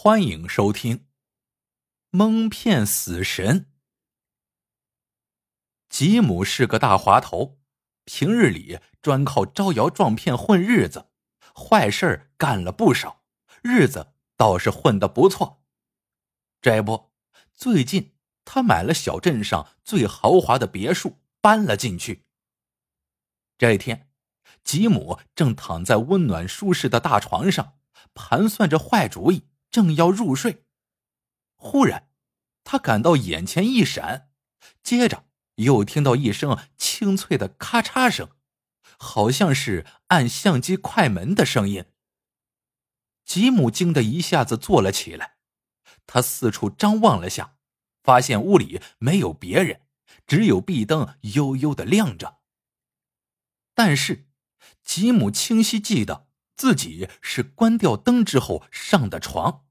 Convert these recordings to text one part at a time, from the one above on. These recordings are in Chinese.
欢迎收听《蒙骗死神》。吉姆是个大滑头，平日里专靠招摇撞骗混日子，坏事干了不少，日子倒是混得不错。这不，最近他买了小镇上最豪华的别墅，搬了进去。这一天，吉姆正躺在温暖舒适的大床上，盘算着坏主意。正要入睡，忽然，他感到眼前一闪，接着又听到一声清脆的咔嚓声，好像是按相机快门的声音。吉姆惊得一下子坐了起来，他四处张望了下，发现屋里没有别人，只有壁灯悠悠的亮着。但是，吉姆清晰记得。自己是关掉灯之后上的床。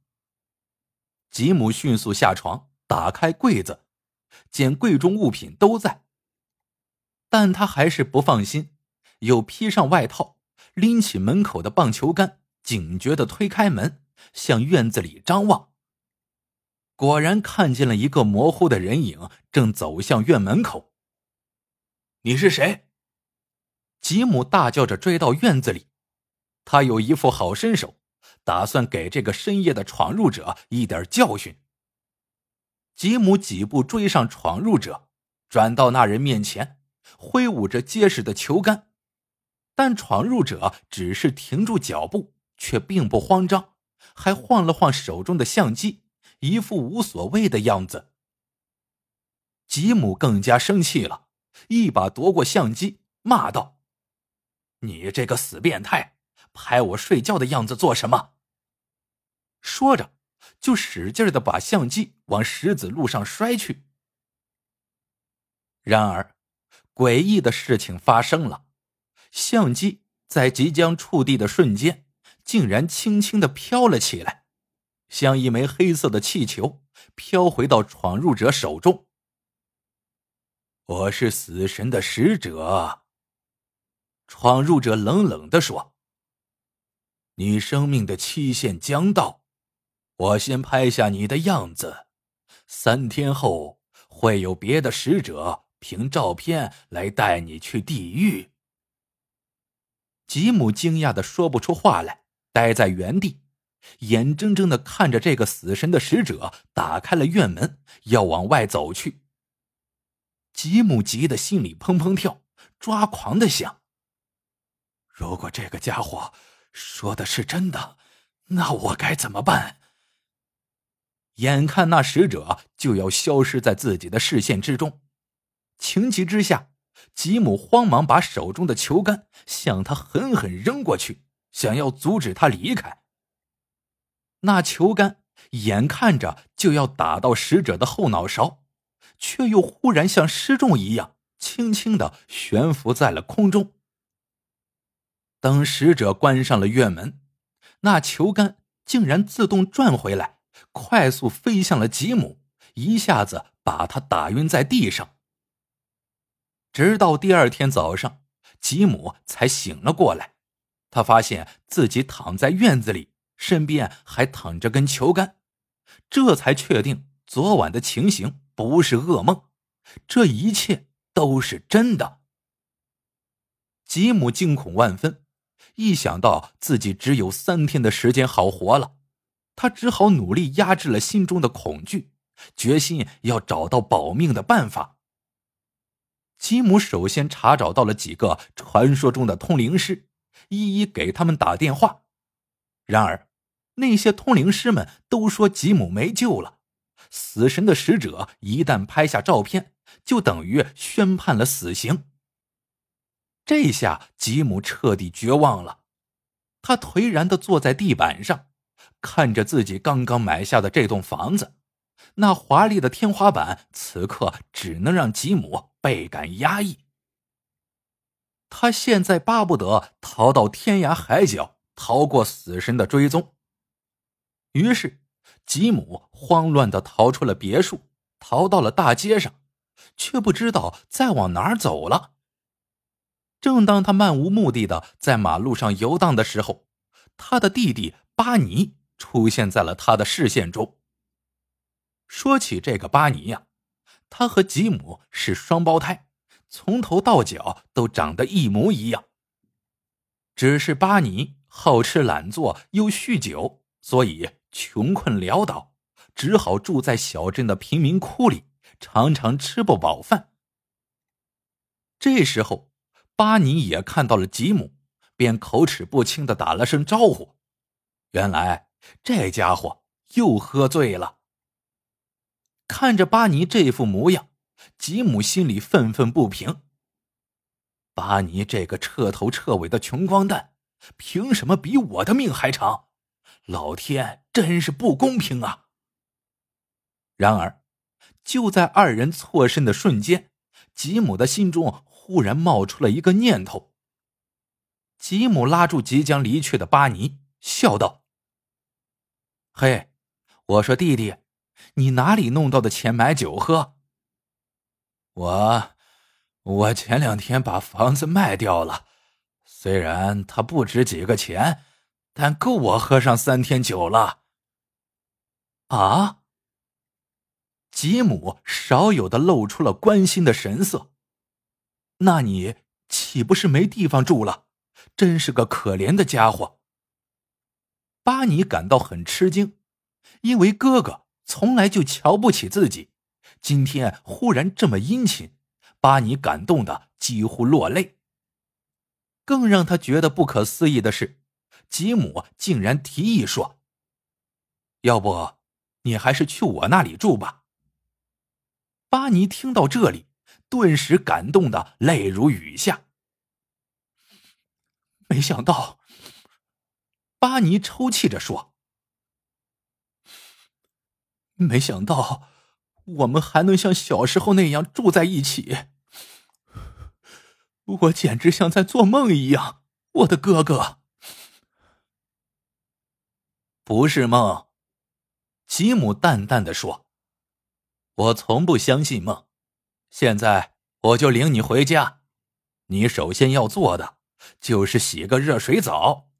吉姆迅速下床，打开柜子，见柜中物品都在，但他还是不放心，又披上外套，拎起门口的棒球杆，警觉的推开门，向院子里张望。果然看见了一个模糊的人影，正走向院门口。你是谁？吉姆大叫着追到院子里。他有一副好身手，打算给这个深夜的闯入者一点教训。吉姆几步追上闯入者，转到那人面前，挥舞着结实的球杆，但闯入者只是停住脚步，却并不慌张，还晃了晃手中的相机，一副无所谓的样子。吉姆更加生气了，一把夺过相机，骂道：“你这个死变态！”拍我睡觉的样子做什么？说着，就使劲的把相机往石子路上摔去。然而，诡异的事情发生了，相机在即将触地的瞬间，竟然轻轻的飘了起来，像一枚黑色的气球，飘回到闯入者手中。我是死神的使者。闯入者冷冷的说。你生命的期限将到，我先拍下你的样子，三天后会有别的使者凭照片来带你去地狱。吉姆惊讶的说不出话来，呆在原地，眼睁睁的看着这个死神的使者打开了院门，要往外走去。吉姆急得心里砰砰跳，抓狂的想：如果这个家伙……说的是真的，那我该怎么办？眼看那使者就要消失在自己的视线之中，情急之下，吉姆慌忙把手中的球杆向他狠狠扔过去，想要阻止他离开。那球杆眼看着就要打到使者的后脑勺，却又忽然像失重一样，轻轻的悬浮在了空中。等使者关上了院门，那球杆竟然自动转回来，快速飞向了吉姆，一下子把他打晕在地上。直到第二天早上，吉姆才醒了过来，他发现自己躺在院子里，身边还躺着根球杆，这才确定昨晚的情形不是噩梦，这一切都是真的。吉姆惊恐万分。一想到自己只有三天的时间好活了，他只好努力压制了心中的恐惧，决心要找到保命的办法。吉姆首先查找到了几个传说中的通灵师，一一给他们打电话。然而，那些通灵师们都说吉姆没救了。死神的使者一旦拍下照片，就等于宣判了死刑。这下吉姆彻底绝望了，他颓然的坐在地板上，看着自己刚刚买下的这栋房子，那华丽的天花板此刻只能让吉姆倍感压抑。他现在巴不得逃到天涯海角，逃过死神的追踪。于是，吉姆慌乱的逃出了别墅，逃到了大街上，却不知道再往哪儿走了。正当他漫无目的的在马路上游荡的时候，他的弟弟巴尼出现在了他的视线中。说起这个巴尼呀，他和吉姆是双胞胎，从头到脚都长得一模一样。只是巴尼好吃懒做又酗酒，所以穷困潦倒，只好住在小镇的贫民窟里，常常吃不饱饭。这时候，巴尼也看到了吉姆，便口齿不清的打了声招呼。原来这家伙又喝醉了。看着巴尼这副模样，吉姆心里愤愤不平。巴尼这个彻头彻尾的穷光蛋，凭什么比我的命还长？老天真是不公平啊！然而，就在二人错身的瞬间，吉姆的心中忽然冒出了一个念头。吉姆拉住即将离去的巴尼，笑道：“嘿，我说弟弟。”你哪里弄到的钱买酒喝？我，我前两天把房子卖掉了，虽然它不值几个钱，但够我喝上三天酒了。啊！吉姆少有的露出了关心的神色。那你岂不是没地方住了？真是个可怜的家伙。巴尼感到很吃惊，因为哥哥。从来就瞧不起自己，今天忽然这么殷勤，巴尼感动的几乎落泪。更让他觉得不可思议的是，吉姆竟然提议说：“要不，你还是去我那里住吧。”巴尼听到这里，顿时感动的泪如雨下。没想到，巴尼抽泣着说。没想到，我们还能像小时候那样住在一起。我简直像在做梦一样，我的哥哥。不是梦，吉姆淡淡的说：“我从不相信梦。现在我就领你回家，你首先要做的就是洗个热水澡。”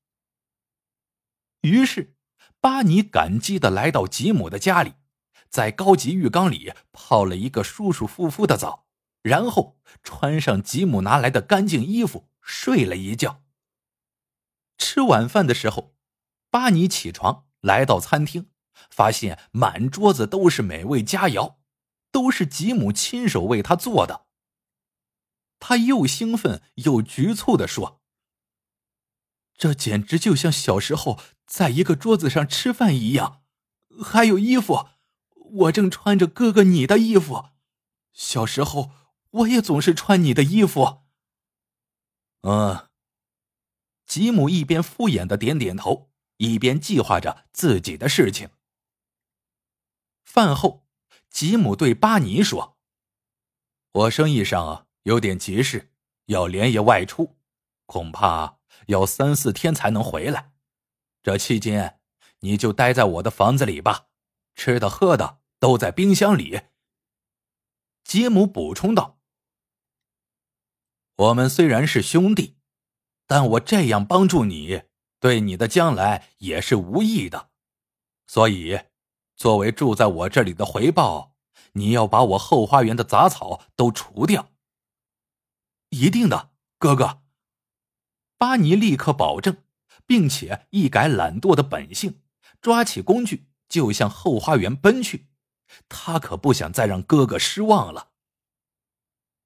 于是，巴尼感激的来到吉姆的家里。在高级浴缸里泡了一个舒舒服服的澡，然后穿上吉姆拿来的干净衣服，睡了一觉。吃晚饭的时候，巴尼起床来到餐厅，发现满桌子都是美味佳肴，都是吉姆亲手为他做的。他又兴奋又局促的说：“这简直就像小时候在一个桌子上吃饭一样，还有衣服。”我正穿着哥哥你的衣服，小时候我也总是穿你的衣服。嗯，吉姆一边敷衍的点点头，一边计划着自己的事情。饭后，吉姆对巴尼说：“我生意上有点急事，要连夜外出，恐怕要三四天才能回来。这期间，你就待在我的房子里吧。”吃的喝的都在冰箱里。吉姆补充道：“我们虽然是兄弟，但我这样帮助你，对你的将来也是无益的。所以，作为住在我这里的回报，你要把我后花园的杂草都除掉。”一定的，哥哥。巴尼立刻保证，并且一改懒惰的本性，抓起工具。就向后花园奔去，他可不想再让哥哥失望了。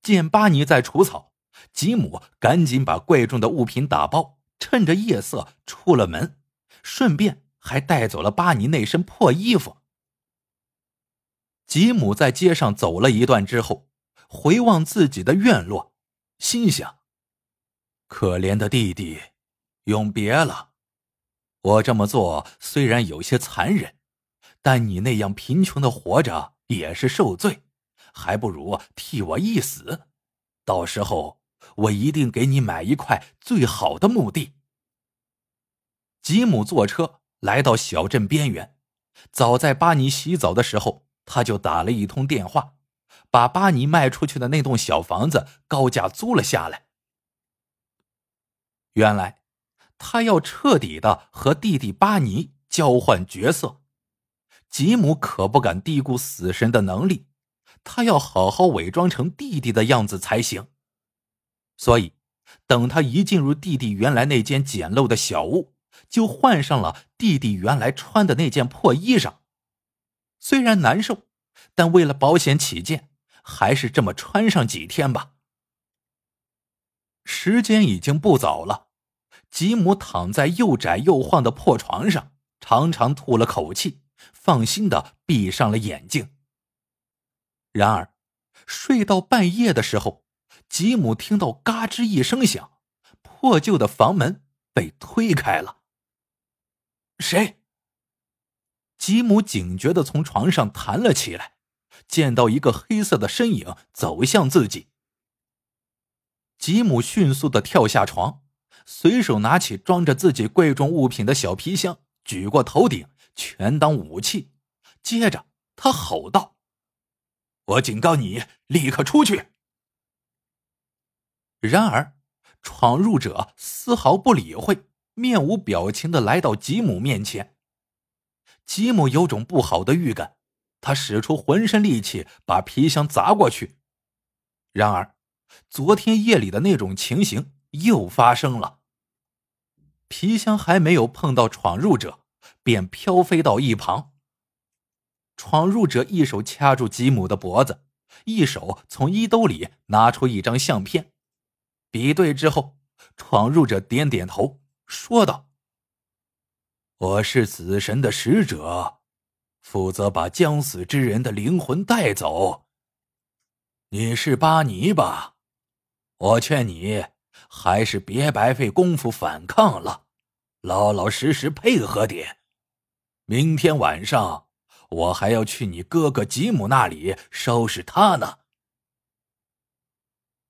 见巴尼在除草，吉姆赶紧把贵重的物品打包，趁着夜色出了门，顺便还带走了巴尼那身破衣服。吉姆在街上走了一段之后，回望自己的院落，心想：可怜的弟弟，永别了。我这么做虽然有些残忍。但你那样贫穷的活着也是受罪，还不如替我一死。到时候我一定给你买一块最好的墓地。吉姆坐车来到小镇边缘，早在巴尼洗澡的时候，他就打了一通电话，把巴尼卖出去的那栋小房子高价租了下来。原来，他要彻底的和弟弟巴尼。交换角色。吉姆可不敢低估死神的能力，他要好好伪装成弟弟的样子才行。所以，等他一进入弟弟原来那间简陋的小屋，就换上了弟弟原来穿的那件破衣裳。虽然难受，但为了保险起见，还是这么穿上几天吧。时间已经不早了，吉姆躺在又窄又晃的破床上，长长吐了口气。放心的闭上了眼睛。然而，睡到半夜的时候，吉姆听到“嘎吱”一声响，破旧的房门被推开了。谁？吉姆警觉的从床上弹了起来，见到一个黑色的身影走向自己。吉姆迅速的跳下床，随手拿起装着自己贵重物品的小皮箱，举过头顶。全当武器。接着，他吼道：“我警告你，立刻出去！”然而，闯入者丝毫不理会，面无表情的来到吉姆面前。吉姆有种不好的预感，他使出浑身力气把皮箱砸过去。然而，昨天夜里的那种情形又发生了。皮箱还没有碰到闯入者。便飘飞到一旁。闯入者一手掐住吉姆的脖子，一手从衣兜里拿出一张相片，比对之后，闯入者点点头，说道：“我是死神的使者，负责把将死之人的灵魂带走。你是巴尼吧？我劝你还是别白费功夫反抗了，老老实实配合点。”明天晚上，我还要去你哥哥吉姆那里收拾他呢。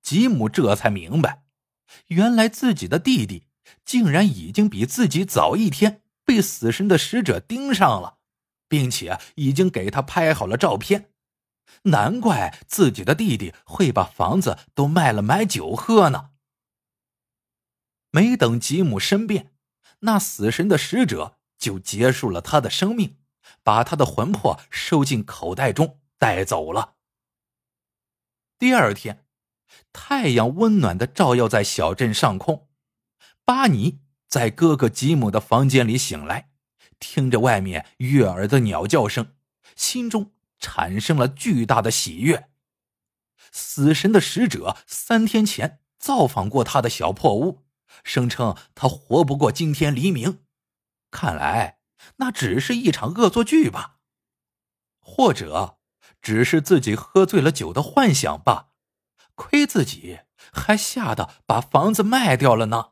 吉姆这才明白，原来自己的弟弟竟然已经比自己早一天被死神的使者盯上了，并且已经给他拍好了照片。难怪自己的弟弟会把房子都卖了买酒喝呢。没等吉姆申辩，那死神的使者。就结束了他的生命，把他的魂魄收进口袋中带走了。第二天，太阳温暖的照耀在小镇上空。巴尼在哥哥吉姆的房间里醒来，听着外面悦耳的鸟叫声，心中产生了巨大的喜悦。死神的使者三天前造访过他的小破屋，声称他活不过今天黎明。看来那只是一场恶作剧吧，或者只是自己喝醉了酒的幻想吧。亏自己还吓得把房子卖掉了呢。